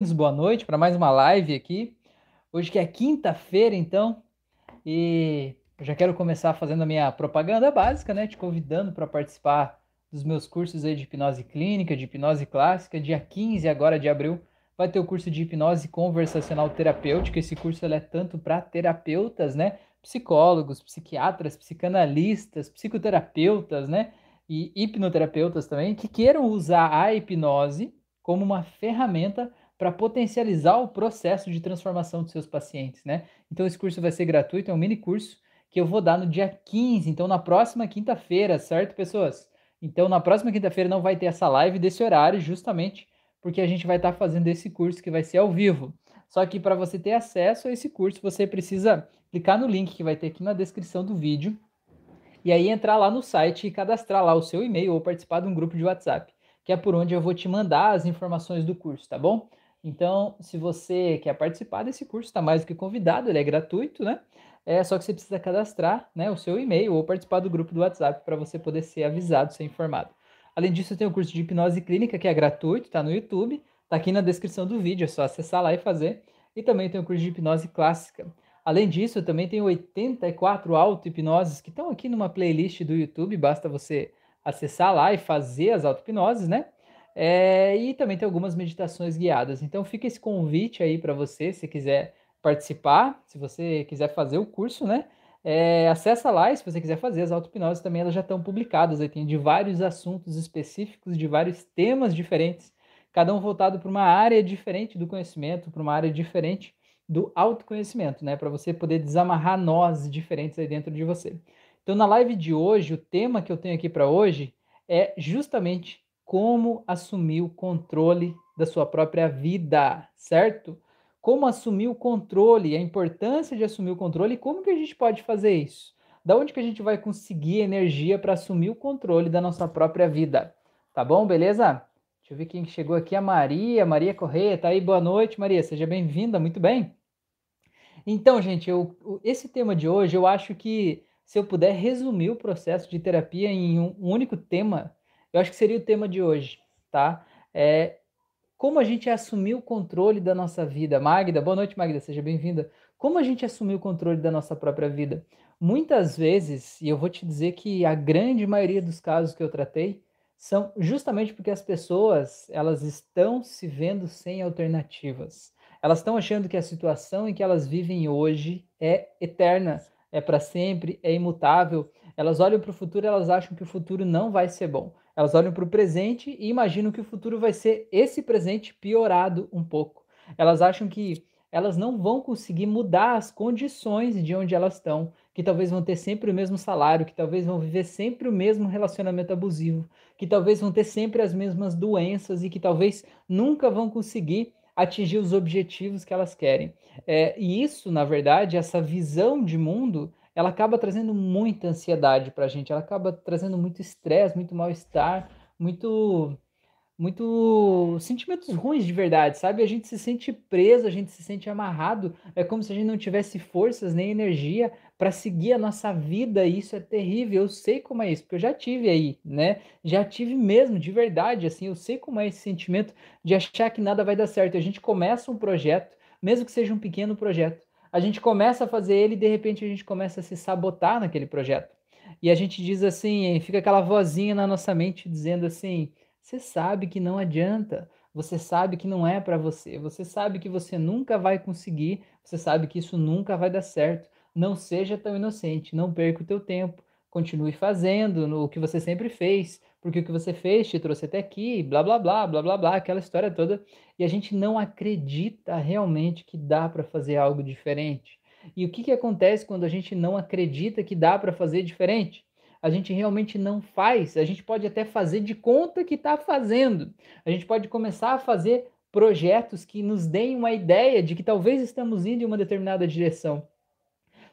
boa noite para mais uma live aqui. Hoje que é quinta-feira, então, e eu já quero começar fazendo a minha propaganda básica, né? Te convidando para participar dos meus cursos aí de hipnose clínica, de hipnose clássica. Dia 15 agora de abril vai ter o curso de hipnose conversacional terapêutica. Esse curso é tanto para terapeutas, né? Psicólogos, psiquiatras, psicanalistas, psicoterapeutas, né? E hipnoterapeutas também, que queiram usar a hipnose como uma ferramenta para potencializar o processo de transformação dos seus pacientes, né? Então esse curso vai ser gratuito, é um mini curso que eu vou dar no dia 15, então na próxima quinta-feira, certo, pessoas? Então na próxima quinta-feira não vai ter essa live desse horário, justamente porque a gente vai estar tá fazendo esse curso que vai ser ao vivo. Só que para você ter acesso a esse curso, você precisa clicar no link que vai ter aqui na descrição do vídeo e aí entrar lá no site e cadastrar lá o seu e-mail ou participar de um grupo de WhatsApp, que é por onde eu vou te mandar as informações do curso, tá bom? Então, se você quer participar desse curso, está mais do que convidado, ele é gratuito, né? É só que você precisa cadastrar né, o seu e-mail ou participar do grupo do WhatsApp para você poder ser avisado, ser informado. Além disso, tem o curso de hipnose clínica, que é gratuito, está no YouTube, está aqui na descrição do vídeo, é só acessar lá e fazer. E também tem o curso de hipnose clássica. Além disso, também tem 84 auto-hipnoses que estão aqui numa playlist do YouTube, basta você acessar lá e fazer as auto-hipnoses, né? É, e também tem algumas meditações guiadas. Então fica esse convite aí para você, se quiser participar, se você quiser fazer o curso, né? É, acessa lá e se você quiser fazer as auto-hipnoses também elas já estão publicadas. Aí tem de vários assuntos específicos, de vários temas diferentes, cada um voltado para uma área diferente do conhecimento, para uma área diferente do autoconhecimento, né? Para você poder desamarrar nós diferentes aí dentro de você. Então, na live de hoje, o tema que eu tenho aqui para hoje é justamente como assumir o controle da sua própria vida, certo? Como assumir o controle, a importância de assumir o controle e como que a gente pode fazer isso? Da onde que a gente vai conseguir energia para assumir o controle da nossa própria vida? Tá bom, beleza? Deixa eu ver quem chegou aqui, a Maria, Maria Correia, tá aí, boa noite, Maria, seja bem-vinda, muito bem. Então, gente, eu, esse tema de hoje, eu acho que se eu puder resumir o processo de terapia em um único tema, eu acho que seria o tema de hoje, tá? É como a gente assumir o controle da nossa vida. Magda, boa noite, Magda, seja bem-vinda. Como a gente assumir o controle da nossa própria vida? Muitas vezes, e eu vou te dizer que a grande maioria dos casos que eu tratei são justamente porque as pessoas, elas estão se vendo sem alternativas. Elas estão achando que a situação em que elas vivem hoje é eterna, é para sempre, é imutável. Elas olham para o futuro, elas acham que o futuro não vai ser bom. Elas olham para o presente e imaginam que o futuro vai ser esse presente piorado um pouco. Elas acham que elas não vão conseguir mudar as condições de onde elas estão, que talvez vão ter sempre o mesmo salário, que talvez vão viver sempre o mesmo relacionamento abusivo, que talvez vão ter sempre as mesmas doenças e que talvez nunca vão conseguir atingir os objetivos que elas querem. É, e isso, na verdade, essa visão de mundo, ela acaba trazendo muita ansiedade para a gente, ela acaba trazendo muito estresse, muito mal-estar, muito muito sentimentos ruins de verdade, sabe? A gente se sente preso, a gente se sente amarrado, é como se a gente não tivesse forças nem energia para seguir a nossa vida, e isso é terrível. Eu sei como é isso, porque eu já tive aí, né? Já tive mesmo, de verdade, assim, eu sei como é esse sentimento de achar que nada vai dar certo. A gente começa um projeto, mesmo que seja um pequeno projeto, a gente começa a fazer ele e de repente a gente começa a se sabotar naquele projeto. E a gente diz assim, fica aquela vozinha na nossa mente dizendo assim: você sabe que não adianta, você sabe que não é para você, você sabe que você nunca vai conseguir, você sabe que isso nunca vai dar certo. Não seja tão inocente, não perca o teu tempo, continue fazendo o que você sempre fez, porque o que você fez te trouxe até aqui, blá blá blá, blá blá blá, aquela história toda, e a gente não acredita realmente que dá para fazer algo diferente. E o que, que acontece quando a gente não acredita que dá para fazer diferente? A gente realmente não faz, a gente pode até fazer de conta que está fazendo. A gente pode começar a fazer projetos que nos deem uma ideia de que talvez estamos indo em uma determinada direção.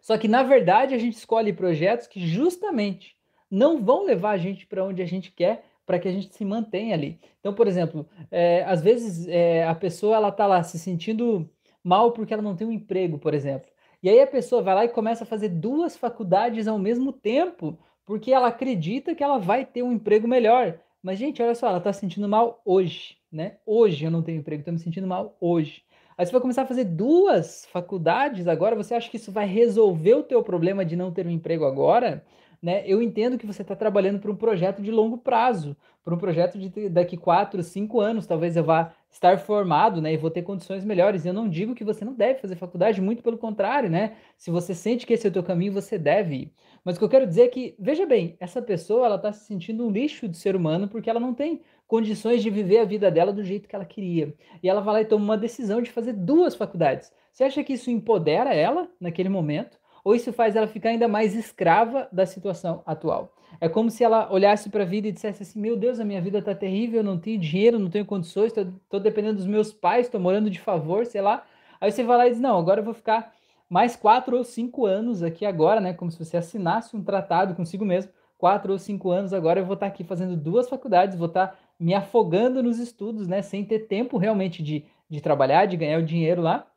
Só que, na verdade, a gente escolhe projetos que justamente não vão levar a gente para onde a gente quer, para que a gente se mantenha ali. Então, por exemplo, é, às vezes é, a pessoa ela está lá se sentindo mal porque ela não tem um emprego, por exemplo. E aí a pessoa vai lá e começa a fazer duas faculdades ao mesmo tempo, porque ela acredita que ela vai ter um emprego melhor. Mas, gente, olha só, ela está se sentindo mal hoje, né? Hoje eu não tenho emprego, estou me sentindo mal hoje. Aí você vai começar a fazer duas faculdades agora, você acha que isso vai resolver o teu problema de não ter um emprego agora? Né? Eu entendo que você está trabalhando para um projeto de longo prazo, para um projeto de daqui quatro, cinco anos, talvez eu vá estar formado, né, e vou ter condições melhores. Eu não digo que você não deve fazer faculdade, muito pelo contrário, né? Se você sente que esse é o teu caminho, você deve ir. Mas o que eu quero dizer é que, veja bem, essa pessoa, ela está se sentindo um lixo de ser humano porque ela não tem condições de viver a vida dela do jeito que ela queria. E ela vai lá e toma uma decisão de fazer duas faculdades. Você acha que isso empodera ela naquele momento? Ou isso faz ela ficar ainda mais escrava da situação atual? É como se ela olhasse para a vida e dissesse assim: Meu Deus, a minha vida está terrível, eu não tenho dinheiro, não tenho condições, estou dependendo dos meus pais, estou morando de favor, sei lá. Aí você vai lá e diz: Não, agora eu vou ficar mais quatro ou cinco anos aqui agora, né? Como se você assinasse um tratado consigo mesmo. Quatro ou cinco anos agora eu vou estar tá aqui fazendo duas faculdades, vou estar tá me afogando nos estudos, né? Sem ter tempo realmente de, de trabalhar, de ganhar o dinheiro lá,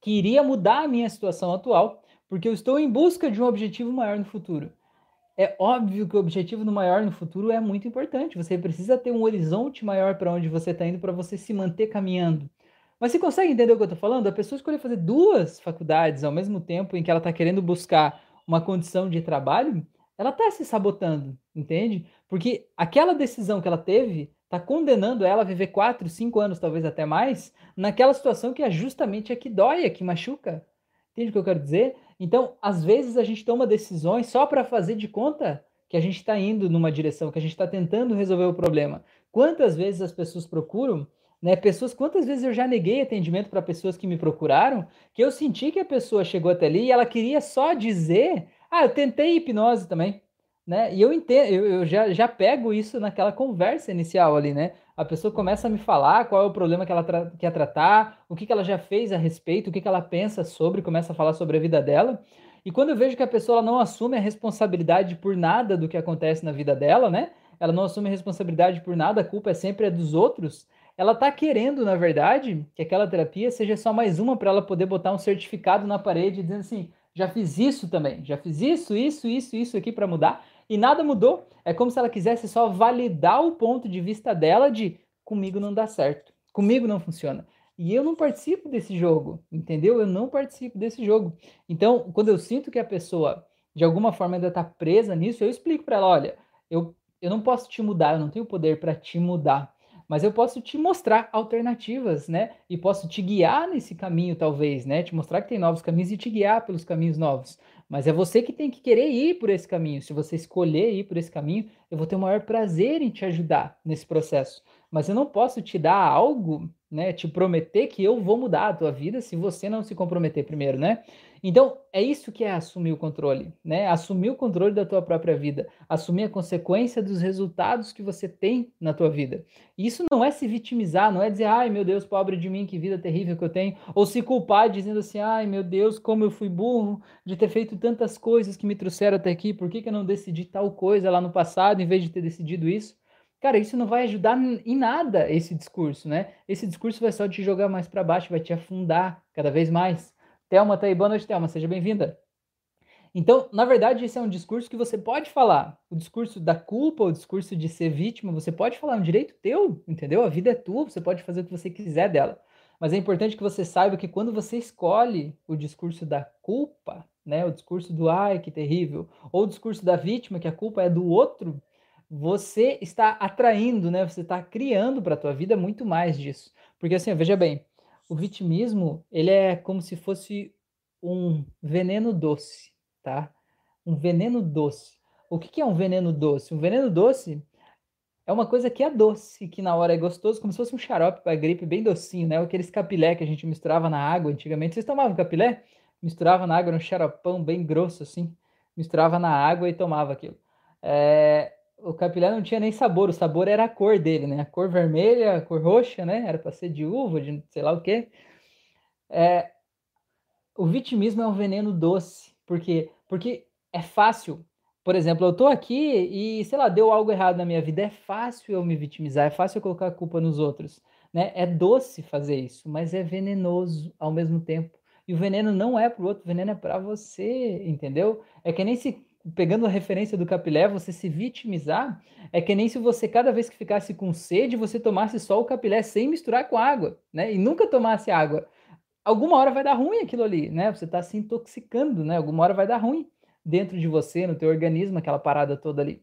que iria mudar a minha situação atual, porque eu estou em busca de um objetivo maior no futuro. É óbvio que o objetivo no maior no futuro é muito importante. Você precisa ter um horizonte maior para onde você está indo para você se manter caminhando. Mas você consegue entender o que eu estou falando? A pessoa escolher fazer duas faculdades ao mesmo tempo em que ela está querendo buscar uma condição de trabalho, ela está se sabotando, entende? Porque aquela decisão que ela teve está condenando ela a viver quatro, cinco anos, talvez até mais, naquela situação que é justamente a que dói, a que machuca. Entende o que eu quero dizer? Então, às vezes a gente toma decisões só para fazer de conta que a gente está indo numa direção, que a gente está tentando resolver o problema. Quantas vezes as pessoas procuram, né? Pessoas, quantas vezes eu já neguei atendimento para pessoas que me procuraram, que eu senti que a pessoa chegou até ali e ela queria só dizer, ah, eu tentei hipnose também, né? E eu entendo, eu, eu já, já pego isso naquela conversa inicial ali, né? a pessoa começa a me falar qual é o problema que ela tra quer tratar, o que, que ela já fez a respeito, o que, que ela pensa sobre, começa a falar sobre a vida dela. E quando eu vejo que a pessoa não assume a responsabilidade por nada do que acontece na vida dela, né? Ela não assume a responsabilidade por nada, a culpa é sempre a dos outros. Ela tá querendo, na verdade, que aquela terapia seja só mais uma para ela poder botar um certificado na parede dizendo assim: já fiz isso também, já fiz isso, isso, isso, isso aqui para mudar e nada mudou. É como se ela quisesse só validar o ponto de vista dela de comigo não dá certo, comigo não funciona. E eu não participo desse jogo, entendeu? Eu não participo desse jogo. Então, quando eu sinto que a pessoa de alguma forma ainda está presa nisso, eu explico para ela, olha, eu, eu não posso te mudar, eu não tenho poder para te mudar, mas eu posso te mostrar alternativas, né? E posso te guiar nesse caminho, talvez, né? Te mostrar que tem novos caminhos e te guiar pelos caminhos novos. Mas é você que tem que querer ir por esse caminho. Se você escolher ir por esse caminho, eu vou ter o maior prazer em te ajudar nesse processo. Mas eu não posso te dar algo, né? Te prometer que eu vou mudar a tua vida se você não se comprometer primeiro, né? Então, é isso que é assumir o controle, né? Assumir o controle da tua própria vida, assumir a consequência dos resultados que você tem na tua vida. Isso não é se vitimizar, não é dizer, ai meu Deus, pobre de mim, que vida terrível que eu tenho, ou se culpar dizendo assim, ai meu Deus, como eu fui burro de ter feito tantas coisas que me trouxeram até aqui, por que, que eu não decidi tal coisa lá no passado em vez de ter decidido isso? Cara, isso não vai ajudar em nada esse discurso, né? Esse discurso vai só te jogar mais para baixo, vai te afundar cada vez mais. Thelma tá aí. Boa noite, Thelma. Seja bem-vinda. Então, na verdade, esse é um discurso que você pode falar. O discurso da culpa, o discurso de ser vítima, você pode falar, é um direito teu, entendeu? A vida é tua, você pode fazer o que você quiser dela. Mas é importante que você saiba que quando você escolhe o discurso da culpa, né, o discurso do ai, que terrível, ou o discurso da vítima, que a culpa é do outro, você está atraindo, né? Você está criando para a tua vida muito mais disso. Porque assim, veja bem, o vitimismo, ele é como se fosse um veneno doce, tá? Um veneno doce. O que, que é um veneno doce? Um veneno doce é uma coisa que é doce, que na hora é gostoso, como se fosse um xarope para gripe bem docinho, né? Aqueles capilé que a gente misturava na água antigamente. Vocês tomavam capilé? Misturava na água, um xaropão bem grosso assim. Misturava na água e tomava aquilo. É, o capilé não tinha nem sabor, o sabor era a cor dele, né? A cor vermelha, a cor roxa, né? Era para ser de uva, de sei lá o quê. É, o vitimismo é um veneno doce, porque porque é fácil. Por exemplo, eu tô aqui e, sei lá, deu algo errado na minha vida, é fácil eu me vitimizar, é fácil eu colocar a culpa nos outros, né? É doce fazer isso, mas é venenoso ao mesmo tempo. E o veneno não é para o outro, o veneno é para você, entendeu? É que nem se pegando a referência do capilé, você se vitimizar, é que nem se você, cada vez que ficasse com sede, você tomasse só o capilé sem misturar com água, né? E nunca tomasse água. Alguma hora vai dar ruim aquilo ali, né? Você está se intoxicando, né? Alguma hora vai dar ruim dentro de você, no teu organismo, aquela parada toda ali.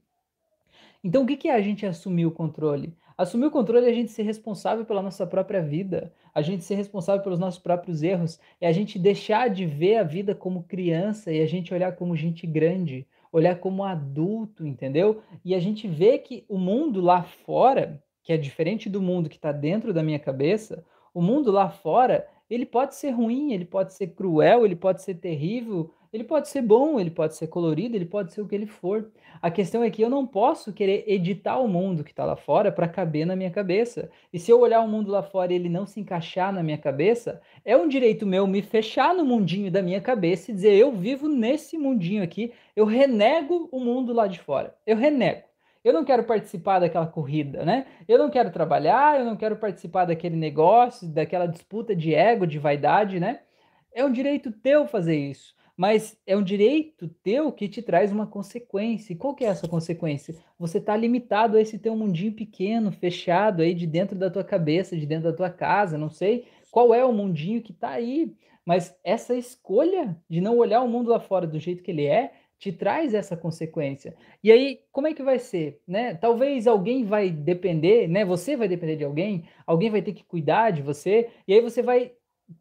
Então, o que é a gente assumir o controle? Assumir o controle é a gente ser responsável pela nossa própria vida, a gente ser responsável pelos nossos próprios erros, é a gente deixar de ver a vida como criança e a gente olhar como gente grande, olhar como adulto, entendeu? E a gente vê que o mundo lá fora, que é diferente do mundo que está dentro da minha cabeça, o mundo lá fora, ele pode ser ruim, ele pode ser cruel, ele pode ser terrível, ele pode ser bom, ele pode ser colorido, ele pode ser o que ele for. A questão é que eu não posso querer editar o mundo que está lá fora para caber na minha cabeça. E se eu olhar o mundo lá fora e ele não se encaixar na minha cabeça, é um direito meu me fechar no mundinho da minha cabeça e dizer eu vivo nesse mundinho aqui, eu renego o mundo lá de fora. Eu renego. Eu não quero participar daquela corrida, né? Eu não quero trabalhar, eu não quero participar daquele negócio, daquela disputa de ego, de vaidade, né? É um direito teu fazer isso mas é um direito teu que te traz uma consequência. E qual que é essa consequência? Você está limitado a esse teu mundinho pequeno, fechado aí de dentro da tua cabeça, de dentro da tua casa, não sei qual é o mundinho que está aí. Mas essa escolha de não olhar o mundo lá fora do jeito que ele é, te traz essa consequência. E aí, como é que vai ser, né? Talvez alguém vai depender, né? Você vai depender de alguém, alguém vai ter que cuidar de você, e aí você vai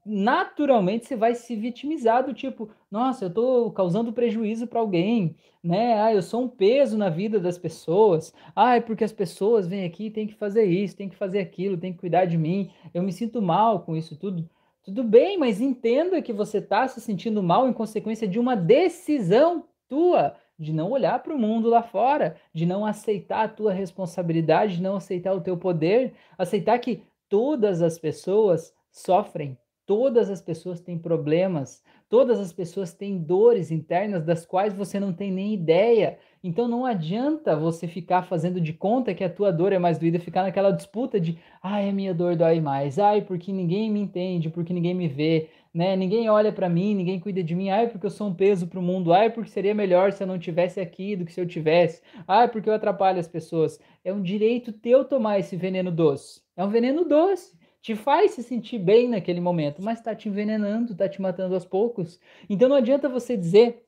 naturalmente você vai se vitimizar do tipo, nossa, eu estou causando prejuízo para alguém, né? Ah, eu sou um peso na vida das pessoas. Ah, é porque as pessoas vêm aqui, tem que fazer isso, tem que fazer aquilo, tem que cuidar de mim. Eu me sinto mal com isso tudo. Tudo bem, mas entenda que você está se sentindo mal em consequência de uma decisão tua de não olhar para o mundo lá fora, de não aceitar a tua responsabilidade, de não aceitar o teu poder, aceitar que todas as pessoas sofrem Todas as pessoas têm problemas, todas as pessoas têm dores internas das quais você não tem nem ideia. Então não adianta você ficar fazendo de conta que a tua dor é mais doída, ficar naquela disputa de, ai, a minha dor dói mais, ai, porque ninguém me entende, porque ninguém me vê, né? Ninguém olha para mim, ninguém cuida de mim, ai, porque eu sou um peso para o mundo, ai, porque seria melhor se eu não tivesse aqui do que se eu tivesse, ai, porque eu atrapalho as pessoas. É um direito teu tomar esse veneno doce. É um veneno doce te faz se sentir bem naquele momento, mas está te envenenando, está te matando aos poucos. Então não adianta você dizer,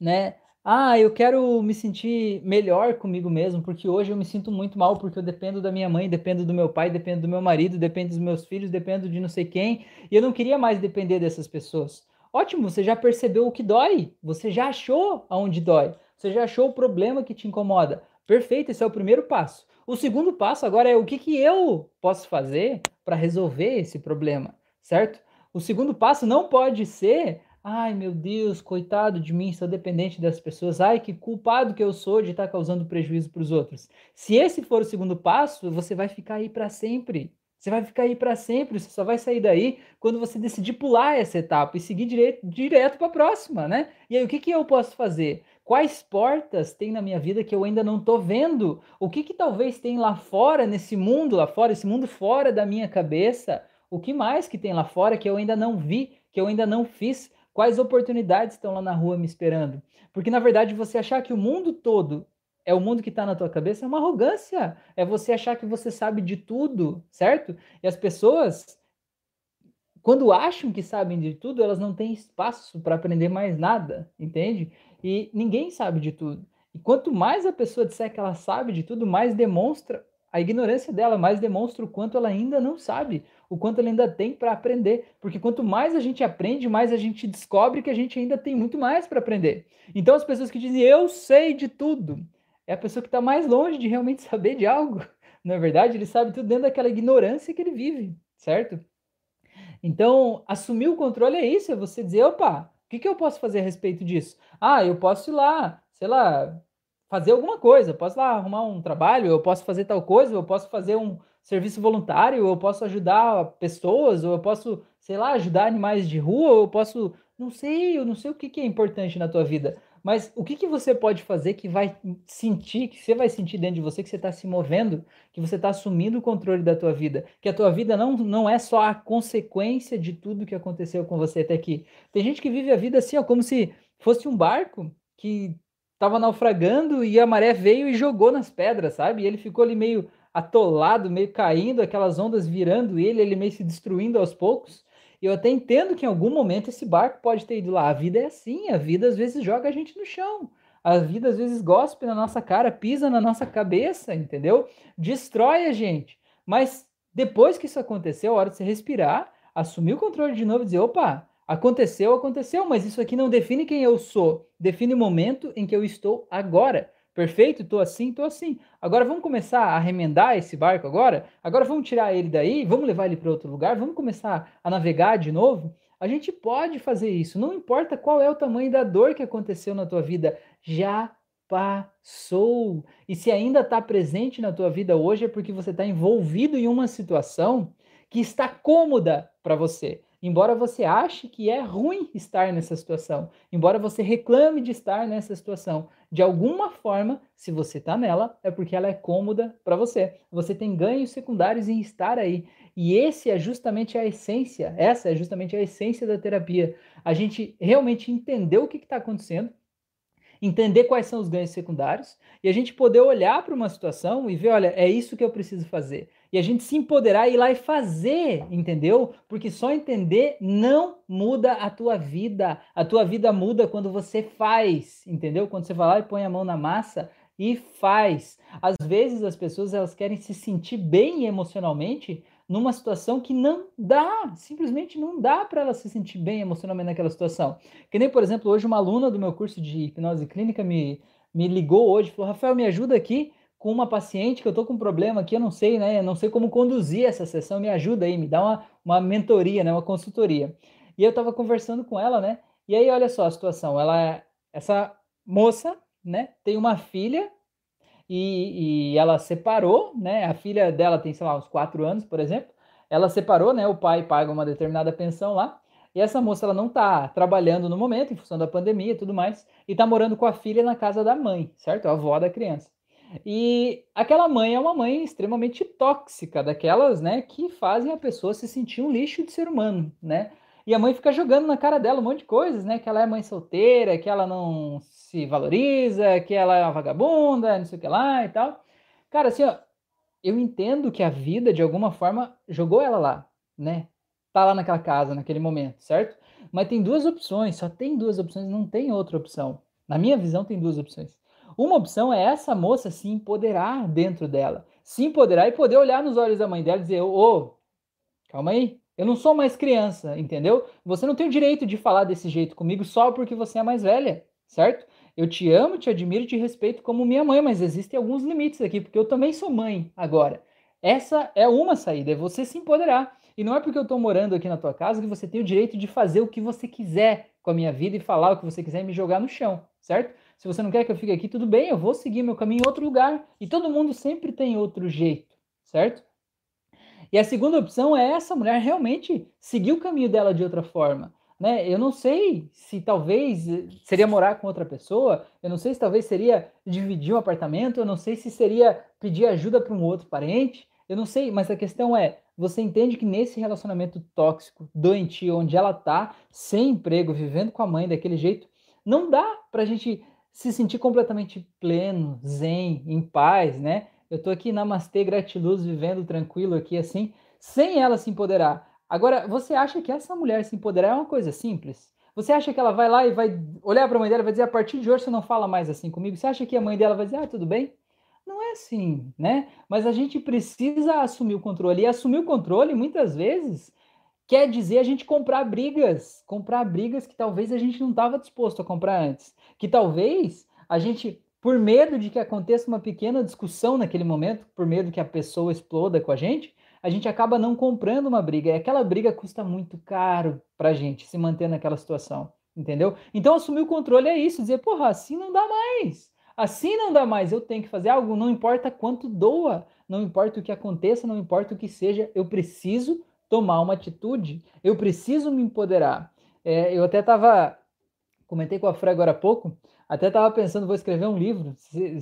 né? Ah, eu quero me sentir melhor comigo mesmo, porque hoje eu me sinto muito mal, porque eu dependo da minha mãe, dependo do meu pai, dependo do meu marido, dependo dos meus filhos, dependo de não sei quem, e eu não queria mais depender dessas pessoas. Ótimo, você já percebeu o que dói, você já achou aonde dói, você já achou o problema que te incomoda. Perfeito, esse é o primeiro passo. O segundo passo agora é o que, que eu posso fazer para resolver esse problema, certo? O segundo passo não pode ser, ai meu Deus, coitado de mim, sou dependente das pessoas, ai que culpado que eu sou de estar tá causando prejuízo para os outros. Se esse for o segundo passo, você vai ficar aí para sempre. Você vai ficar aí para sempre, você só vai sair daí quando você decidir pular essa etapa e seguir direto, para a próxima, né? E aí, o que, que eu posso fazer? Quais portas tem na minha vida que eu ainda não estou vendo? O que, que talvez tem lá fora, nesse mundo lá fora, esse mundo fora da minha cabeça? O que mais que tem lá fora que eu ainda não vi, que eu ainda não fiz? Quais oportunidades estão lá na rua me esperando? Porque, na verdade, você achar que o mundo todo é o mundo que está na tua cabeça é uma arrogância. É você achar que você sabe de tudo, certo? E as pessoas, quando acham que sabem de tudo, elas não têm espaço para aprender mais nada, entende? E ninguém sabe de tudo. E quanto mais a pessoa disser que ela sabe de tudo, mais demonstra a ignorância dela, mais demonstra o quanto ela ainda não sabe, o quanto ela ainda tem para aprender. Porque quanto mais a gente aprende, mais a gente descobre que a gente ainda tem muito mais para aprender. Então, as pessoas que dizem eu sei de tudo, é a pessoa que está mais longe de realmente saber de algo. Na é verdade, ele sabe tudo dentro daquela ignorância que ele vive, certo? Então, assumir o controle é isso, é você dizer, opa, que, que eu posso fazer a respeito disso? Ah, eu posso ir lá, sei lá, fazer alguma coisa, eu posso lá arrumar um trabalho, eu posso fazer tal coisa, eu posso fazer um serviço voluntário, eu posso ajudar pessoas, ou eu posso, sei lá, ajudar animais de rua, ou eu posso, não sei, eu não sei o que, que é importante na tua vida, mas o que, que você pode fazer que vai sentir, que você vai sentir dentro de você, que você está se movendo, que você está assumindo o controle da tua vida, que a tua vida não, não é só a consequência de tudo que aconteceu com você até aqui. Tem gente que vive a vida assim, ó, como se fosse um barco que tava naufragando e a maré veio e jogou nas pedras, sabe? E ele ficou ali meio atolado, meio caindo, aquelas ondas virando ele, ele meio se destruindo aos poucos. E eu até entendo que em algum momento esse barco pode ter ido lá. A vida é assim, a vida às vezes joga a gente no chão. A vida às vezes gospe na nossa cara, pisa na nossa cabeça, entendeu? Destrói a gente. Mas depois que isso aconteceu, é hora de você respirar, assumir o controle de novo e dizer: opa, aconteceu, aconteceu, mas isso aqui não define quem eu sou, define o momento em que eu estou agora. Perfeito? Tô assim, tô assim. Agora vamos começar a remendar esse barco agora? Agora vamos tirar ele daí, vamos levar ele para outro lugar, vamos começar a navegar de novo? A gente pode fazer isso, não importa qual é o tamanho da dor que aconteceu na tua vida, já passou. E se ainda está presente na tua vida hoje é porque você está envolvido em uma situação que está cômoda para você. Embora você ache que é ruim estar nessa situação, embora você reclame de estar nessa situação, de alguma forma, se você está nela, é porque ela é cômoda para você. Você tem ganhos secundários em estar aí. E esse é justamente a essência, essa é justamente a essência da terapia. A gente realmente entender o que está acontecendo, entender quais são os ganhos secundários e a gente poder olhar para uma situação e ver, olha, é isso que eu preciso fazer. E a gente se empoderar e ir lá e fazer, entendeu? Porque só entender não muda a tua vida. A tua vida muda quando você faz, entendeu? Quando você vai lá e põe a mão na massa e faz. Às vezes as pessoas elas querem se sentir bem emocionalmente, numa situação que não dá, simplesmente não dá para ela se sentir bem emocionalmente naquela situação. Que nem, por exemplo, hoje uma aluna do meu curso de hipnose clínica me, me ligou hoje, falou: Rafael, me ajuda aqui com uma paciente que eu tô com um problema aqui, eu não sei, né? Eu não sei como conduzir essa sessão, me ajuda aí, me dá uma, uma mentoria, né? Uma consultoria. E eu estava conversando com ela, né? E aí, olha só a situação. Ela, essa moça, né, tem uma filha e, e, ela separou, né? A filha dela tem, sei lá, uns quatro anos, por exemplo. Ela separou, né? O pai paga uma determinada pensão lá. E essa moça, ela não tá trabalhando no momento, em função da pandemia e tudo mais, e tá morando com a filha na casa da mãe, certo? A avó da criança. E aquela mãe é uma mãe extremamente tóxica, daquelas, né, que fazem a pessoa se sentir um lixo de ser humano, né? E a mãe fica jogando na cara dela um monte de coisas, né? Que ela é mãe solteira, que ela não se valoriza, que ela é uma vagabunda, não sei o que lá e tal. Cara, assim, ó, eu entendo que a vida, de alguma forma, jogou ela lá, né? Tá lá naquela casa, naquele momento, certo? Mas tem duas opções, só tem duas opções, não tem outra opção. Na minha visão, tem duas opções. Uma opção é essa moça se empoderar dentro dela, se empoderar e poder olhar nos olhos da mãe dela e dizer: Ô, oh, calma aí, eu não sou mais criança, entendeu? Você não tem o direito de falar desse jeito comigo só porque você é mais velha, certo? Eu te amo, te admiro, te respeito como minha mãe, mas existem alguns limites aqui, porque eu também sou mãe agora. Essa é uma saída, é você se empoderar. E não é porque eu estou morando aqui na tua casa que você tem o direito de fazer o que você quiser com a minha vida e falar o que você quiser e me jogar no chão, certo? Se você não quer que eu fique aqui, tudo bem, eu vou seguir meu caminho em outro lugar. E todo mundo sempre tem outro jeito, certo? E a segunda opção é essa mulher realmente seguir o caminho dela de outra forma. Né? Eu não sei se talvez seria morar com outra pessoa, eu não sei se talvez seria dividir um apartamento, eu não sei se seria pedir ajuda para um outro parente, eu não sei, mas a questão é, você entende que nesse relacionamento tóxico, doentio, onde ela tá, sem emprego, vivendo com a mãe daquele jeito, não dá para a gente se sentir completamente pleno, zen, em paz, né? Eu tô aqui namastê, gratiluz, vivendo tranquilo aqui assim, sem ela se empoderar. Agora, você acha que essa mulher se empoderar é uma coisa simples? Você acha que ela vai lá e vai olhar para a mãe dela e vai dizer: a partir de hoje você não fala mais assim comigo? Você acha que a mãe dela vai dizer: ah, tudo bem? Não é assim, né? Mas a gente precisa assumir o controle. E assumir o controle, muitas vezes, quer dizer a gente comprar brigas. Comprar brigas que talvez a gente não estava disposto a comprar antes. Que talvez a gente por medo de que aconteça uma pequena discussão naquele momento, por medo que a pessoa exploda com a gente, a gente acaba não comprando uma briga. E aquela briga custa muito caro para a gente se manter naquela situação, entendeu? Então, assumir o controle é isso, dizer, porra, assim não dá mais. Assim não dá mais, eu tenho que fazer algo, não importa quanto doa, não importa o que aconteça, não importa o que seja, eu preciso tomar uma atitude, eu preciso me empoderar. É, eu até estava, comentei com a Fran agora há pouco, até estava pensando, vou escrever um livro.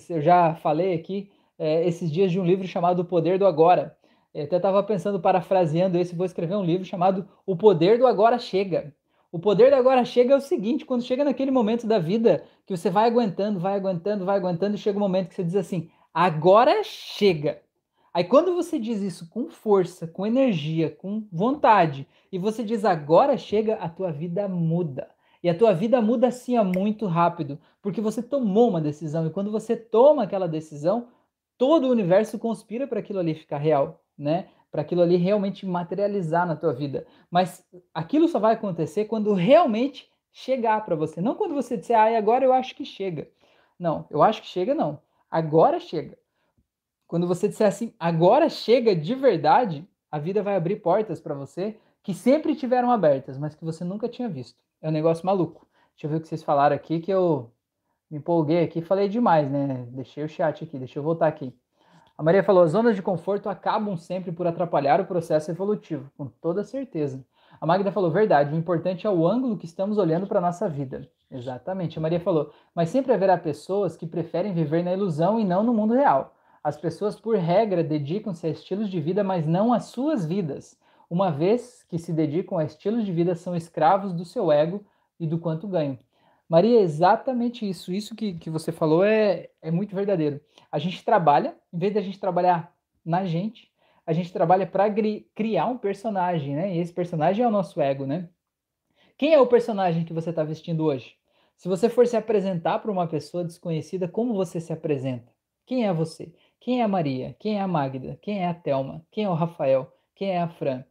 Eu já falei aqui é, esses dias de um livro chamado O Poder do Agora. Eu até estava pensando, parafraseando esse, vou escrever um livro chamado O Poder do Agora Chega. O poder da agora chega é o seguinte: quando chega naquele momento da vida que você vai aguentando, vai aguentando, vai aguentando, e chega um momento que você diz assim: agora chega. Aí quando você diz isso com força, com energia, com vontade, e você diz agora chega, a tua vida muda. E a tua vida muda assim ó, muito rápido, porque você tomou uma decisão e quando você toma aquela decisão, todo o universo conspira para aquilo ali ficar real, né? Para aquilo ali realmente materializar na tua vida. Mas aquilo só vai acontecer quando realmente chegar para você, não quando você disser, ah, agora eu acho que chega. Não, eu acho que chega não. Agora chega. Quando você disser assim, agora chega de verdade, a vida vai abrir portas para você que sempre tiveram abertas, mas que você nunca tinha visto. É um negócio maluco. Deixa eu ver o que vocês falaram aqui, que eu me empolguei aqui, falei demais, né? Deixei o chat aqui, deixa eu voltar aqui. A Maria falou: as zonas de conforto acabam sempre por atrapalhar o processo evolutivo, com toda certeza. A Magda falou: verdade, o importante é o ângulo que estamos olhando para a nossa vida. Exatamente. A Maria falou: mas sempre haverá pessoas que preferem viver na ilusão e não no mundo real. As pessoas, por regra, dedicam-se a estilos de vida, mas não às suas vidas. Uma vez que se dedicam a estilos de vida, são escravos do seu ego e do quanto ganham. Maria, é exatamente isso. Isso que, que você falou é, é muito verdadeiro. A gente trabalha, em vez de a gente trabalhar na gente, a gente trabalha para criar um personagem, né? E esse personagem é o nosso ego, né? Quem é o personagem que você está vestindo hoje? Se você for se apresentar para uma pessoa desconhecida, como você se apresenta? Quem é você? Quem é a Maria? Quem é a Magda? Quem é a Telma? Quem é o Rafael? Quem é a Fran?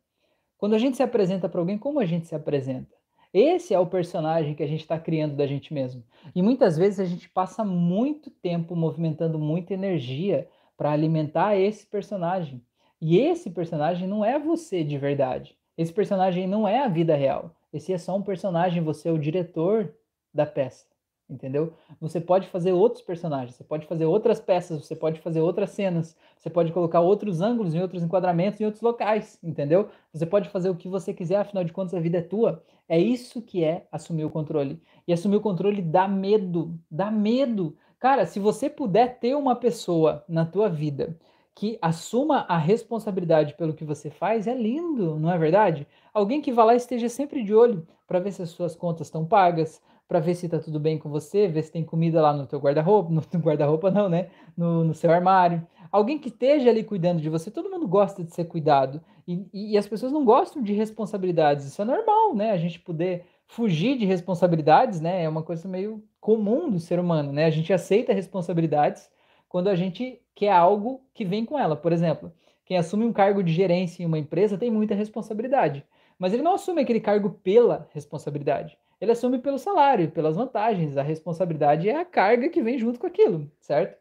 Quando a gente se apresenta para alguém, como a gente se apresenta? Esse é o personagem que a gente está criando da gente mesmo. E muitas vezes a gente passa muito tempo movimentando muita energia para alimentar esse personagem. E esse personagem não é você de verdade. Esse personagem não é a vida real. Esse é só um personagem, você é o diretor da peça entendeu? Você pode fazer outros personagens, você pode fazer outras peças, você pode fazer outras cenas, você pode colocar outros ângulos em outros enquadramentos em outros locais, entendeu? Você pode fazer o que você quiser, afinal de contas a vida é tua. É isso que é assumir o controle. E assumir o controle dá medo, dá medo. Cara, se você puder ter uma pessoa na tua vida que assuma a responsabilidade pelo que você faz, é lindo, não é verdade? Alguém que vá lá e esteja sempre de olho para ver se as suas contas estão pagas, para ver se está tudo bem com você, ver se tem comida lá no teu guarda-roupa, no guarda-roupa não, né? No, no, seu armário. Alguém que esteja ali cuidando de você. Todo mundo gosta de ser cuidado. E, e, e, as pessoas não gostam de responsabilidades. Isso é normal, né? A gente poder fugir de responsabilidades, né? É uma coisa meio comum do ser humano, né? A gente aceita responsabilidades quando a gente quer algo que vem com ela. Por exemplo, quem assume um cargo de gerência em uma empresa tem muita responsabilidade. Mas ele não assume aquele cargo pela responsabilidade ele assume pelo salário, pelas vantagens. A responsabilidade é a carga que vem junto com aquilo, certo?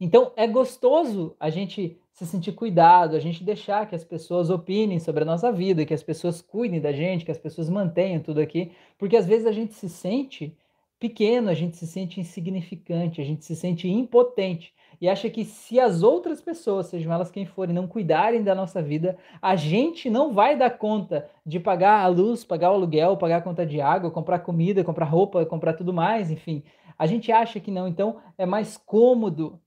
Então é gostoso a gente se sentir cuidado, a gente deixar que as pessoas opinem sobre a nossa vida, que as pessoas cuidem da gente, que as pessoas mantenham tudo aqui, porque às vezes a gente se sente pequeno, a gente se sente insignificante, a gente se sente impotente e acha que se as outras pessoas, sejam elas quem forem, não cuidarem da nossa vida, a gente não vai dar conta de pagar a luz, pagar o aluguel, pagar a conta de água, comprar comida, comprar roupa, comprar tudo mais, enfim. A gente acha que não, então é mais cômodo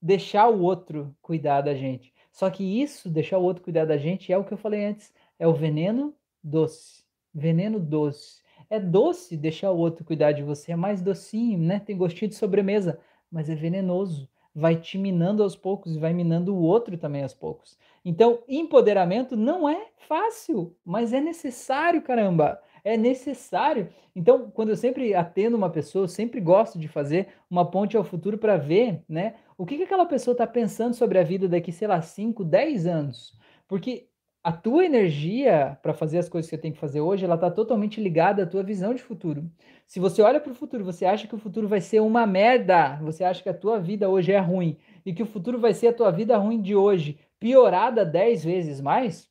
deixar o outro cuidar da gente. Só que isso, deixar o outro cuidar da gente, é o que eu falei antes, é o veneno doce. Veneno doce. É doce deixar o outro cuidar de você, é mais docinho, né? Tem gostinho de sobremesa, mas é venenoso vai te minando aos poucos e vai minando o outro também aos poucos. Então, empoderamento não é fácil, mas é necessário, caramba. É necessário. Então, quando eu sempre atendo uma pessoa, eu sempre gosto de fazer uma ponte ao futuro para ver, né, o que, que aquela pessoa está pensando sobre a vida daqui, sei lá, 5, 10 anos. Porque a tua energia para fazer as coisas que você tem que fazer hoje, ela está totalmente ligada à tua visão de futuro. Se você olha para o futuro, você acha que o futuro vai ser uma merda, você acha que a tua vida hoje é ruim e que o futuro vai ser a tua vida ruim de hoje, piorada 10 vezes mais,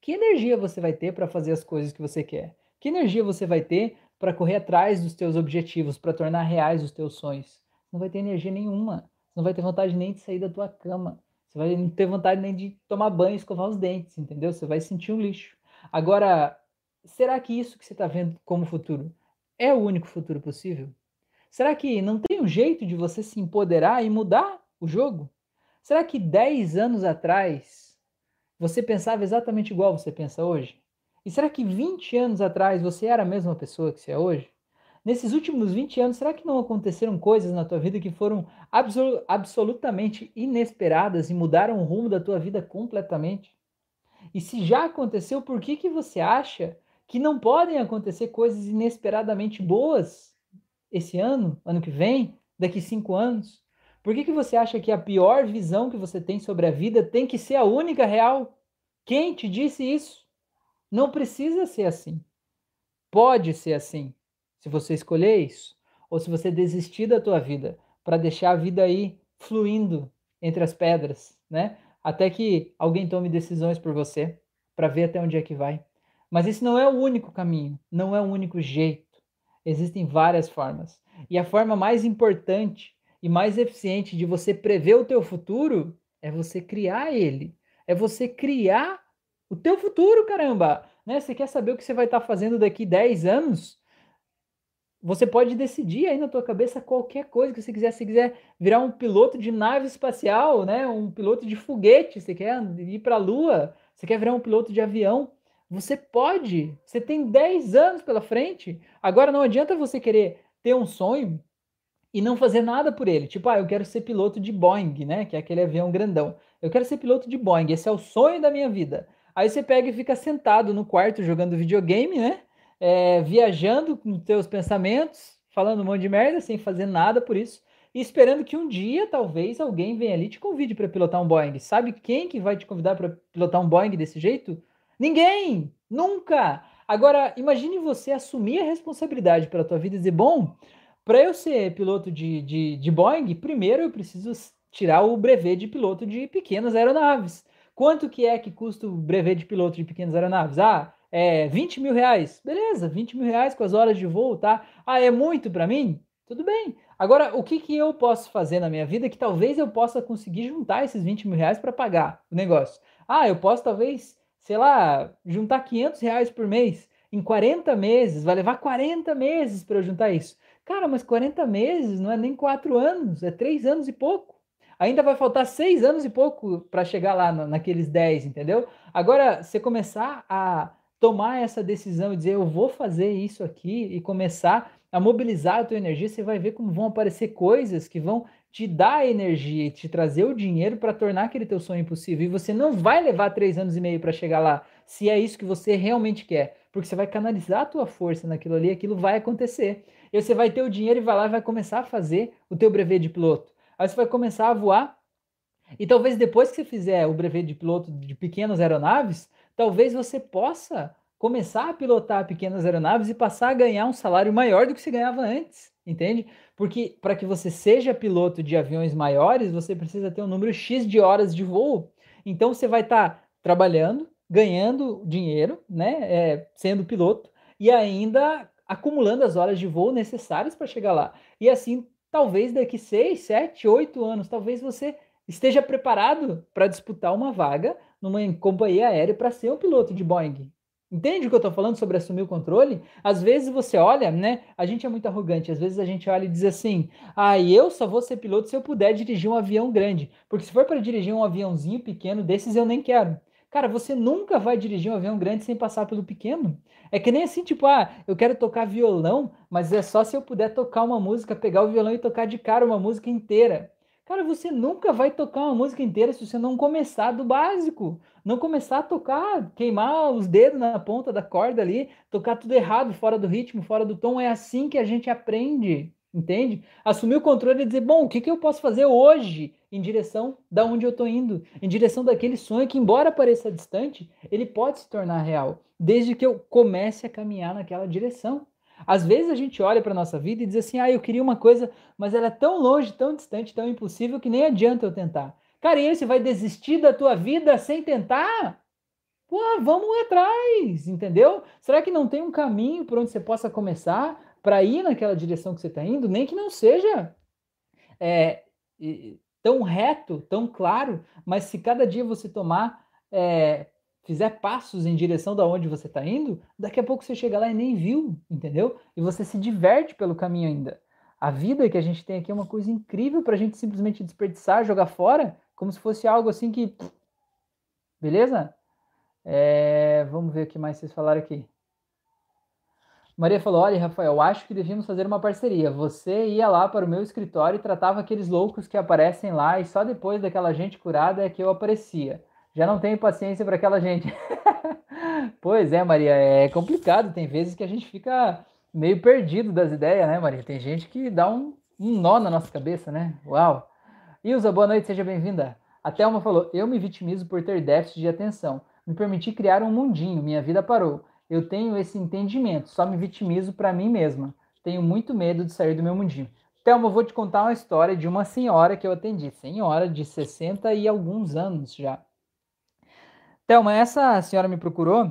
que energia você vai ter para fazer as coisas que você quer? Que energia você vai ter para correr atrás dos teus objetivos, para tornar reais os teus sonhos? Não vai ter energia nenhuma. Não vai ter vontade nem de sair da tua cama. Você vai não ter vontade nem de tomar banho escovar os dentes, entendeu? Você vai sentir um lixo. Agora, será que isso que você está vendo como futuro é o único futuro possível? Será que não tem um jeito de você se empoderar e mudar o jogo? Será que 10 anos atrás você pensava exatamente igual você pensa hoje? E será que 20 anos atrás você era a mesma pessoa que você é hoje? Nesses últimos 20 anos, será que não aconteceram coisas na tua vida que foram absol absolutamente inesperadas e mudaram o rumo da tua vida completamente? E se já aconteceu, por que, que você acha que não podem acontecer coisas inesperadamente boas esse ano, ano que vem, daqui cinco anos? Por que, que você acha que a pior visão que você tem sobre a vida tem que ser a única real? Quem te disse isso? Não precisa ser assim. Pode ser assim, se você escolher isso, ou se você desistir da tua vida para deixar a vida aí fluindo entre as pedras, né? Até que alguém tome decisões por você para ver até onde é que vai. Mas esse não é o único caminho, não é o único jeito. Existem várias formas. E a forma mais importante e mais eficiente de você prever o teu futuro é você criar ele. É você criar o teu futuro, caramba. Né? Você quer saber o que você vai estar fazendo daqui 10 anos? Você pode decidir aí na tua cabeça qualquer coisa que você quiser. Se quiser virar um piloto de nave espacial, né? um piloto de foguete, você quer ir para a Lua, você quer virar um piloto de avião, você pode. Você tem 10 anos pela frente. Agora não adianta você querer ter um sonho e não fazer nada por ele. Tipo, ah, eu quero ser piloto de Boeing, né? Que é aquele avião grandão. Eu quero ser piloto de Boeing, esse é o sonho da minha vida. Aí você pega e fica sentado no quarto jogando videogame, né? É, viajando com teus pensamentos, falando um monte de merda, sem fazer nada por isso, e esperando que um dia, talvez, alguém venha ali e te convide para pilotar um Boeing. Sabe quem que vai te convidar para pilotar um Boeing desse jeito? Ninguém! Nunca! Agora, imagine você assumir a responsabilidade pela tua vida e dizer, bom, para eu ser piloto de, de, de Boeing, primeiro eu preciso tirar o brevet de piloto de pequenas aeronaves. Quanto que é que custa o brevet de piloto de pequenas aeronaves? Ah, é 20 mil reais. Beleza, 20 mil reais com as horas de voo, tá? Ah, é muito para mim? Tudo bem. Agora, o que, que eu posso fazer na minha vida que talvez eu possa conseguir juntar esses 20 mil reais para pagar o negócio? Ah, eu posso talvez, sei lá, juntar 500 reais por mês em 40 meses. Vai levar 40 meses para eu juntar isso. Cara, mas 40 meses não é nem 4 anos, é 3 anos e pouco. Ainda vai faltar 6 anos e pouco para chegar lá naqueles 10, entendeu? Agora, você começar a tomar essa decisão e dizer eu vou fazer isso aqui e começar a mobilizar a tua energia, você vai ver como vão aparecer coisas que vão te dar energia e te trazer o dinheiro para tornar aquele teu sonho possível. E você não vai levar três anos e meio para chegar lá, se é isso que você realmente quer, porque você vai canalizar a tua força naquilo ali, aquilo vai acontecer. E você vai ter o dinheiro e vai lá e vai começar a fazer o teu brevet de piloto. Aí você vai começar a voar. E talvez depois que você fizer o brevet de piloto de pequenas aeronaves, talvez você possa começar a pilotar pequenas aeronaves e passar a ganhar um salário maior do que você ganhava antes, entende? Porque para que você seja piloto de aviões maiores, você precisa ter um número X de horas de voo. Então você vai estar tá trabalhando, ganhando dinheiro, né, é, sendo piloto, e ainda acumulando as horas de voo necessárias para chegar lá. E assim, talvez daqui 6, 7, 8 anos, talvez você esteja preparado para disputar uma vaga numa companhia aérea para ser um piloto de Boeing. Entende o que eu estou falando sobre assumir o controle? Às vezes você olha, né? A gente é muito arrogante. Às vezes a gente olha e diz assim: ah, eu só vou ser piloto se eu puder dirigir um avião grande. Porque se for para dirigir um aviãozinho pequeno desses, eu nem quero. Cara, você nunca vai dirigir um avião grande sem passar pelo pequeno. É que nem assim, tipo, ah, eu quero tocar violão, mas é só se eu puder tocar uma música, pegar o violão e tocar de cara uma música inteira. Cara, você nunca vai tocar uma música inteira se você não começar do básico. Não começar a tocar, queimar os dedos na ponta da corda ali, tocar tudo errado, fora do ritmo, fora do tom. É assim que a gente aprende. Entende? Assumir o controle e dizer, bom, o que, que eu posso fazer hoje em direção da onde eu estou indo, em direção daquele sonho que, embora pareça distante, ele pode se tornar real, desde que eu comece a caminhar naquela direção. Às vezes a gente olha para a nossa vida e diz assim, ah, eu queria uma coisa, mas ela é tão longe, tão distante, tão impossível que nem adianta eu tentar. Cara, e aí você vai desistir da tua vida sem tentar? Pô, vamos atrás, entendeu? Será que não tem um caminho por onde você possa começar? para ir naquela direção que você está indo, nem que não seja é, tão reto, tão claro, mas se cada dia você tomar, é, fizer passos em direção da onde você está indo, daqui a pouco você chega lá e nem viu, entendeu? E você se diverte pelo caminho ainda. A vida que a gente tem aqui é uma coisa incrível para a gente simplesmente desperdiçar, jogar fora, como se fosse algo assim que. Beleza? É, vamos ver o que mais vocês falaram aqui. Maria falou: Olha, Rafael, acho que devíamos fazer uma parceria. Você ia lá para o meu escritório e tratava aqueles loucos que aparecem lá, e só depois daquela gente curada é que eu aparecia. Já não tenho paciência para aquela gente. pois é, Maria, é complicado. Tem vezes que a gente fica meio perdido das ideias, né, Maria? Tem gente que dá um, um nó na nossa cabeça, né? Uau! Ilza, boa noite, seja bem-vinda. A Thelma falou: Eu me vitimizo por ter déficit de atenção. Me permiti criar um mundinho, minha vida parou. Eu tenho esse entendimento, só me vitimizo para mim mesma. Tenho muito medo de sair do meu mundinho. Thelma, eu vou te contar uma história de uma senhora que eu atendi, senhora de 60 e alguns anos já. Thelma, essa senhora me procurou,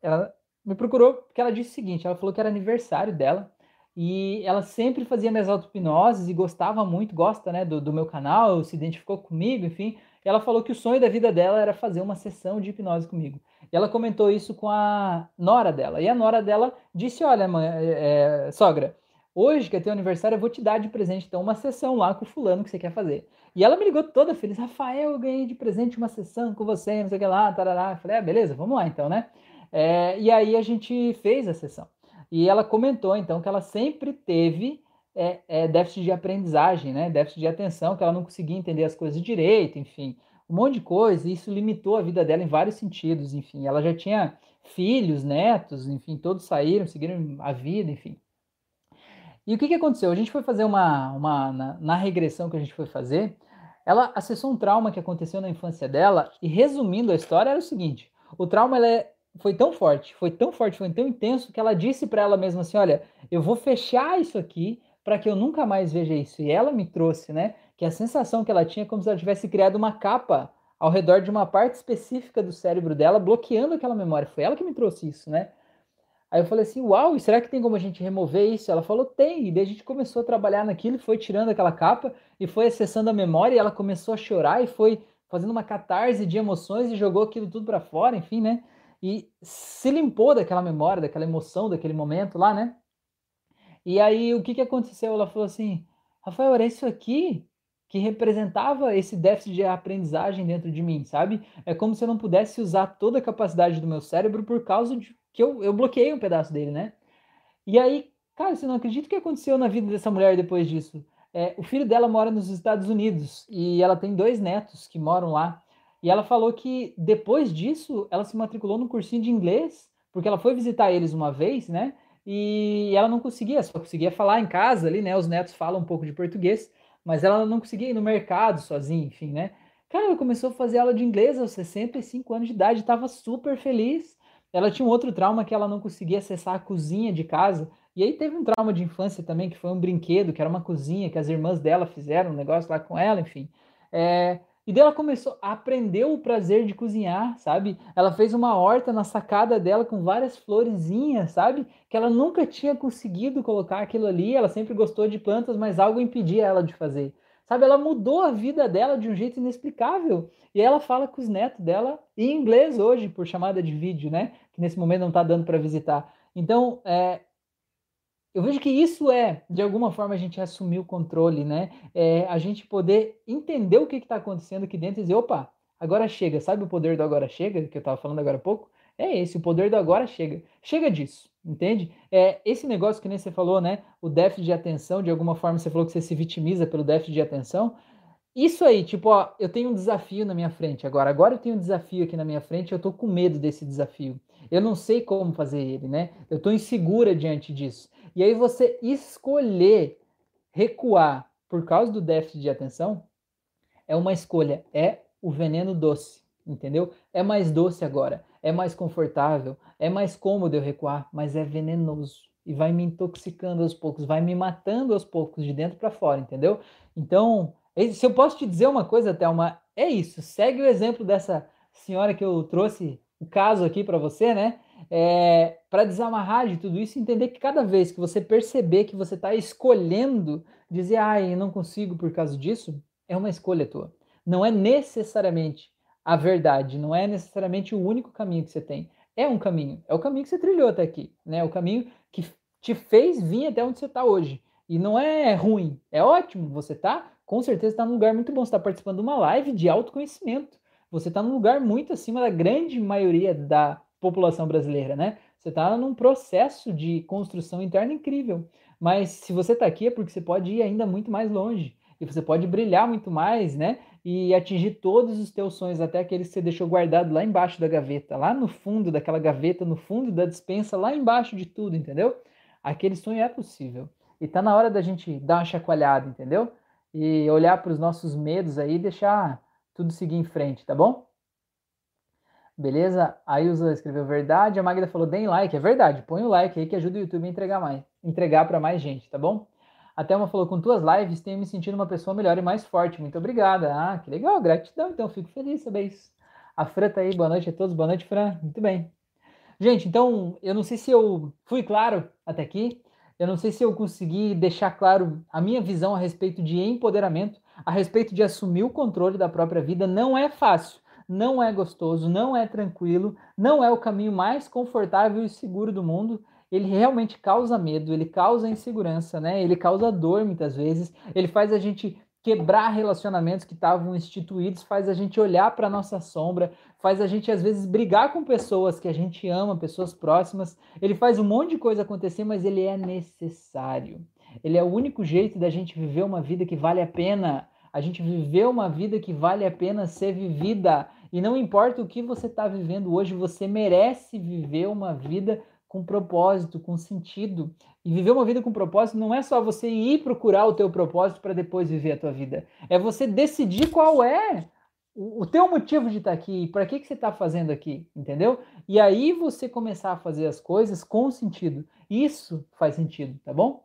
ela me procurou porque ela disse o seguinte: ela falou que era aniversário dela e ela sempre fazia minhas auto-hipnoses e gostava muito, gosta né, do, do meu canal, se identificou comigo, enfim. Ela falou que o sonho da vida dela era fazer uma sessão de hipnose comigo. E ela comentou isso com a nora dela. E a nora dela disse: Olha, mãe, é, é, sogra, hoje que é teu aniversário, eu vou te dar de presente então uma sessão lá com o fulano que você quer fazer. E ela me ligou toda feliz: Rafael, eu ganhei de presente uma sessão com você, não sei o que lá, tarará. Eu falei: Ah, beleza, vamos lá então, né? É, e aí a gente fez a sessão. E ela comentou, então, que ela sempre teve é, é, déficit de aprendizagem, né? Déficit de atenção, que ela não conseguia entender as coisas direito, enfim, um monte de coisa. E isso limitou a vida dela em vários sentidos, enfim. Ela já tinha filhos, netos, enfim, todos saíram, seguiram a vida, enfim. E o que, que aconteceu? A gente foi fazer uma, uma na, na regressão que a gente foi fazer, ela acessou um trauma que aconteceu na infância dela e resumindo a história era o seguinte: o trauma é foi tão forte, foi tão forte, foi tão intenso que ela disse para ela mesma assim: Olha, eu vou fechar isso aqui para que eu nunca mais veja isso. E ela me trouxe, né? Que a sensação que ela tinha é como se ela tivesse criado uma capa ao redor de uma parte específica do cérebro dela, bloqueando aquela memória. Foi ela que me trouxe isso, né? Aí eu falei assim: Uau, e será que tem como a gente remover isso? Ela falou: Tem. E daí a gente começou a trabalhar naquilo, foi tirando aquela capa e foi acessando a memória. E ela começou a chorar e foi fazendo uma catarse de emoções e jogou aquilo tudo para fora, enfim, né? e se limpou daquela memória, daquela emoção, daquele momento lá, né? E aí o que, que aconteceu? Ela falou assim: Rafael, era isso aqui que representava esse déficit de aprendizagem dentro de mim, sabe? É como se eu não pudesse usar toda a capacidade do meu cérebro por causa de que eu, eu bloqueei um pedaço dele, né? E aí, cara, você não acredita o que aconteceu na vida dessa mulher depois disso? É, o filho dela mora nos Estados Unidos e ela tem dois netos que moram lá. E ela falou que depois disso, ela se matriculou no cursinho de inglês, porque ela foi visitar eles uma vez, né? E ela não conseguia, só conseguia falar em casa ali, né? Os netos falam um pouco de português, mas ela não conseguia ir no mercado sozinha, enfim, né? Cara, ela começou a fazer aula de inglês aos 65 anos de idade, estava super feliz. Ela tinha um outro trauma que ela não conseguia acessar a cozinha de casa. E aí teve um trauma de infância também, que foi um brinquedo, que era uma cozinha que as irmãs dela fizeram, um negócio lá com ela, enfim. É, e daí ela começou a aprender o prazer de cozinhar, sabe? Ela fez uma horta na sacada dela com várias florezinhas, sabe? Que ela nunca tinha conseguido colocar aquilo ali. Ela sempre gostou de plantas, mas algo impedia ela de fazer. Sabe? Ela mudou a vida dela de um jeito inexplicável. E ela fala com os netos dela em inglês hoje, por chamada de vídeo, né? Que nesse momento não está dando para visitar. Então, é, eu vejo que isso é, de alguma forma, a gente assumir o controle, né? É a gente poder entender o que está acontecendo aqui dentro e dizer, opa, agora chega. Sabe o poder do agora chega, que eu estava falando agora há pouco? É esse, o poder do agora chega. Chega disso, entende? É esse negócio que nem você falou, né? O déficit de atenção, de alguma forma você falou que você se vitimiza pelo déficit de atenção. Isso aí, tipo, ó, eu tenho um desafio na minha frente agora. Agora eu tenho um desafio aqui na minha frente, eu tô com medo desse desafio. Eu não sei como fazer ele, né? Eu tô insegura diante disso. E aí você escolher recuar por causa do déficit de atenção é uma escolha, é o veneno doce, entendeu? É mais doce agora, é mais confortável, é mais cômodo eu recuar, mas é venenoso e vai me intoxicando aos poucos, vai me matando aos poucos de dentro para fora, entendeu? Então, se eu posso te dizer uma coisa, Thelma, é isso. Segue o exemplo dessa senhora que eu trouxe o caso aqui para você, né? é, para desamarrar de tudo isso, entender que cada vez que você perceber que você está escolhendo dizer, ai, não consigo por causa disso, é uma escolha tua. Não é necessariamente a verdade, não é necessariamente o único caminho que você tem. É um caminho, é o caminho que você trilhou até aqui, né? O caminho que te fez vir até onde você está hoje. E não é ruim, é ótimo. Você está, com certeza, está num lugar muito bom. Você está participando de uma live de autoconhecimento você está num lugar muito acima da grande maioria da população brasileira, né? Você está num processo de construção interna incrível. Mas se você está aqui é porque você pode ir ainda muito mais longe. E você pode brilhar muito mais, né? E atingir todos os teus sonhos, até aqueles que você deixou guardado lá embaixo da gaveta, lá no fundo daquela gaveta, no fundo da dispensa, lá embaixo de tudo, entendeu? Aquele sonho é possível. E tá na hora da gente dar uma chacoalhada, entendeu? E olhar para os nossos medos aí e deixar tudo seguir em frente, tá bom? Beleza? A Ilza escreveu verdade, a Magda falou deem like, é verdade, põe o like aí que ajuda o YouTube a entregar mais, entregar para mais gente, tá bom? A Thelma falou, com tuas lives tenho me sentido uma pessoa melhor e mais forte, muito obrigada. Ah, que legal, gratidão, então fico feliz saber isso. A Fran tá aí, boa noite a todos, boa noite Fran, muito bem. Gente, então, eu não sei se eu fui claro até aqui, eu não sei se eu consegui deixar claro a minha visão a respeito de empoderamento, a respeito de assumir o controle da própria vida, não é fácil não é gostoso, não é tranquilo, não é o caminho mais confortável e seguro do mundo. Ele realmente causa medo, ele causa insegurança, né? Ele causa dor muitas vezes. Ele faz a gente quebrar relacionamentos que estavam instituídos, faz a gente olhar para nossa sombra, faz a gente às vezes brigar com pessoas que a gente ama, pessoas próximas. Ele faz um monte de coisa acontecer, mas ele é necessário. Ele é o único jeito da gente viver uma vida que vale a pena a gente viver uma vida que vale a pena ser vivida. E não importa o que você está vivendo hoje, você merece viver uma vida com propósito, com sentido. E viver uma vida com propósito não é só você ir procurar o teu propósito para depois viver a tua vida. É você decidir qual é o, teu motivo de estar tá aqui, para que, que você está fazendo aqui, entendeu? E aí você começar a fazer as coisas com sentido. Isso faz sentido, tá bom?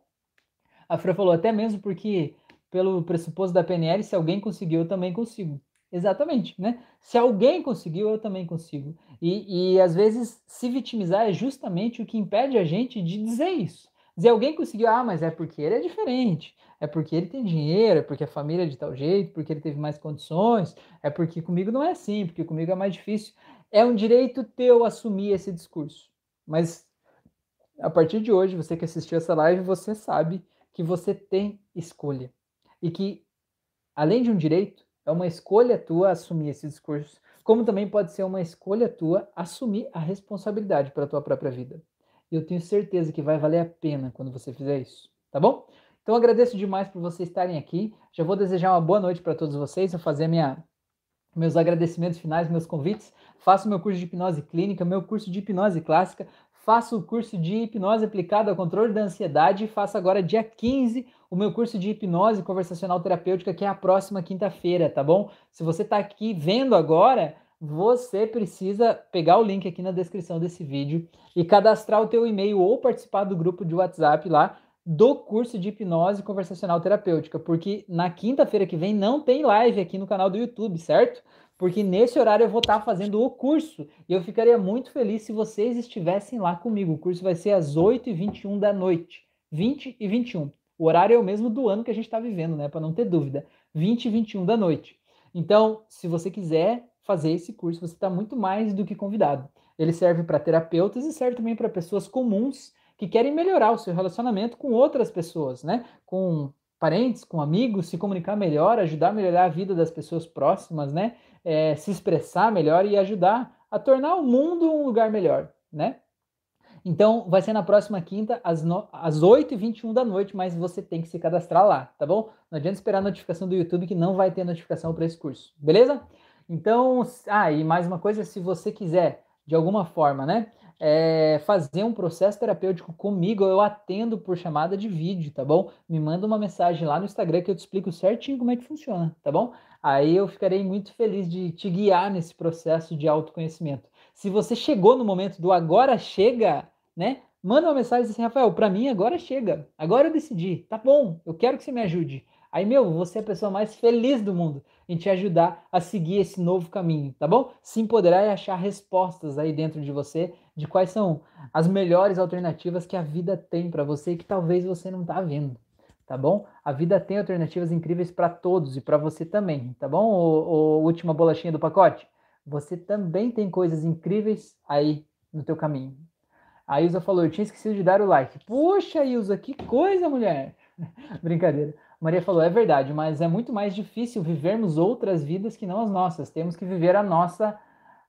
A Fran falou até mesmo porque pelo pressuposto da PNL, se alguém conseguiu, eu também consigo. Exatamente, né? Se alguém conseguiu, eu também consigo. E, e às vezes se vitimizar é justamente o que impede a gente de dizer isso. Dizer alguém conseguiu, ah, mas é porque ele é diferente, é porque ele tem dinheiro, é porque a família é de tal jeito, porque ele teve mais condições, é porque comigo não é assim, porque comigo é mais difícil. É um direito teu assumir esse discurso. Mas a partir de hoje, você que assistiu essa live, você sabe que você tem escolha e que, além de um direito, é uma escolha tua assumir esse discurso, como também pode ser uma escolha tua assumir a responsabilidade para a tua própria vida. E eu tenho certeza que vai valer a pena quando você fizer isso, tá bom? Então agradeço demais por vocês estarem aqui. Já vou desejar uma boa noite para todos vocês, vou fazer minha meus agradecimentos finais, meus convites. Faço meu curso de hipnose clínica, meu curso de hipnose clássica, faço o curso de hipnose aplicada ao controle da ansiedade e faço agora dia 15 o meu curso de hipnose conversacional terapêutica, que é a próxima quinta-feira, tá bom? Se você está aqui vendo agora, você precisa pegar o link aqui na descrição desse vídeo e cadastrar o teu e-mail ou participar do grupo de WhatsApp lá do curso de hipnose conversacional terapêutica, porque na quinta-feira que vem não tem live aqui no canal do YouTube, certo? Porque nesse horário eu vou estar fazendo o curso e eu ficaria muito feliz se vocês estivessem lá comigo. O curso vai ser às 8h21 da noite, 20 e 21. O horário é o mesmo do ano que a gente está vivendo, né? Para não ter dúvida. 20 e 21 da noite. Então, se você quiser fazer esse curso, você está muito mais do que convidado. Ele serve para terapeutas e serve também para pessoas comuns que querem melhorar o seu relacionamento com outras pessoas, né? Com parentes, com amigos, se comunicar melhor, ajudar a melhorar a vida das pessoas próximas, né? É, se expressar melhor e ajudar a tornar o mundo um lugar melhor, né? Então, vai ser na próxima quinta, às, no... às 8h21 da noite, mas você tem que se cadastrar lá, tá bom? Não adianta esperar a notificação do YouTube, que não vai ter notificação para esse curso, beleza? Então, ah, e mais uma coisa, se você quiser, de alguma forma, né, é, fazer um processo terapêutico comigo, eu atendo por chamada de vídeo, tá bom? Me manda uma mensagem lá no Instagram que eu te explico certinho como é que funciona, tá bom? Aí eu ficarei muito feliz de te guiar nesse processo de autoconhecimento. Se você chegou no momento do agora chega, né? Manda uma mensagem assim, Rafael, para mim agora chega. Agora eu decidi. Tá bom, eu quero que você me ajude. Aí, meu, você é a pessoa mais feliz do mundo em te ajudar a seguir esse novo caminho, tá bom? Se empoderar e achar respostas aí dentro de você de quais são as melhores alternativas que a vida tem para você e que talvez você não tá vendo, tá bom? A vida tem alternativas incríveis para todos e para você também, tá bom? O, o última bolachinha do pacote você também tem coisas incríveis aí no teu caminho. A Ilza falou, eu tinha esquecido de dar o like. Puxa, Ilza, que coisa, mulher! Brincadeira. Maria falou, é verdade, mas é muito mais difícil vivermos outras vidas que não as nossas. Temos que viver a nossa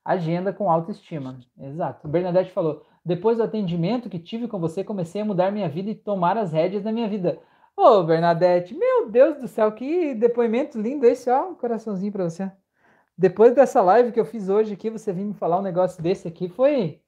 agenda com autoestima. Exato. Bernadette falou, depois do atendimento que tive com você, comecei a mudar minha vida e tomar as rédeas da minha vida. Ô, Bernadette, meu Deus do céu, que depoimento lindo esse, ó, um coraçãozinho para você. Depois dessa live que eu fiz hoje aqui, você vir me falar um negócio desse aqui, foi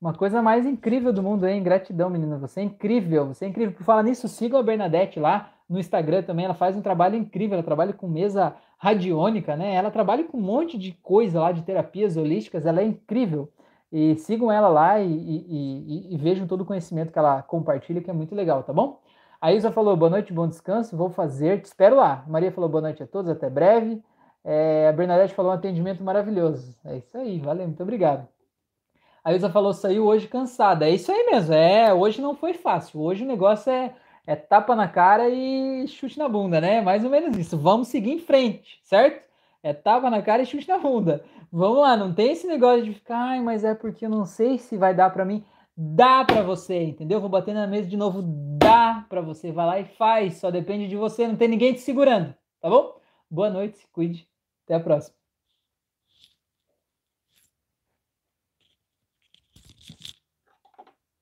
uma coisa mais incrível do mundo, hein? Gratidão, menina. Você é incrível, você é incrível. Por falar nisso, sigam a Bernadette lá no Instagram também. Ela faz um trabalho incrível. Ela trabalha com mesa radiônica, né? Ela trabalha com um monte de coisa lá de terapias holísticas. Ela é incrível. E sigam ela lá e, e, e, e vejam todo o conhecimento que ela compartilha, que é muito legal, tá bom? A Isa falou boa noite, bom descanso. Vou fazer, te espero lá. Maria falou boa noite a todos, até breve. É, a Bernadette falou um atendimento maravilhoso. É isso aí, valeu, muito obrigado. A Ilza falou, saiu hoje cansada. É isso aí mesmo. É, hoje não foi fácil. Hoje o negócio é, é tapa na cara e chute na bunda, né? Mais ou menos isso. Vamos seguir em frente, certo? É tapa na cara e chute na bunda. Vamos lá, não tem esse negócio de ficar, ai, mas é porque eu não sei se vai dar para mim. Dá para você, entendeu? Vou bater na mesa de novo. Dá para você. Vai lá e faz. Só depende de você. Não tem ninguém te segurando, tá bom? Boa noite, cuide. Até a próxima.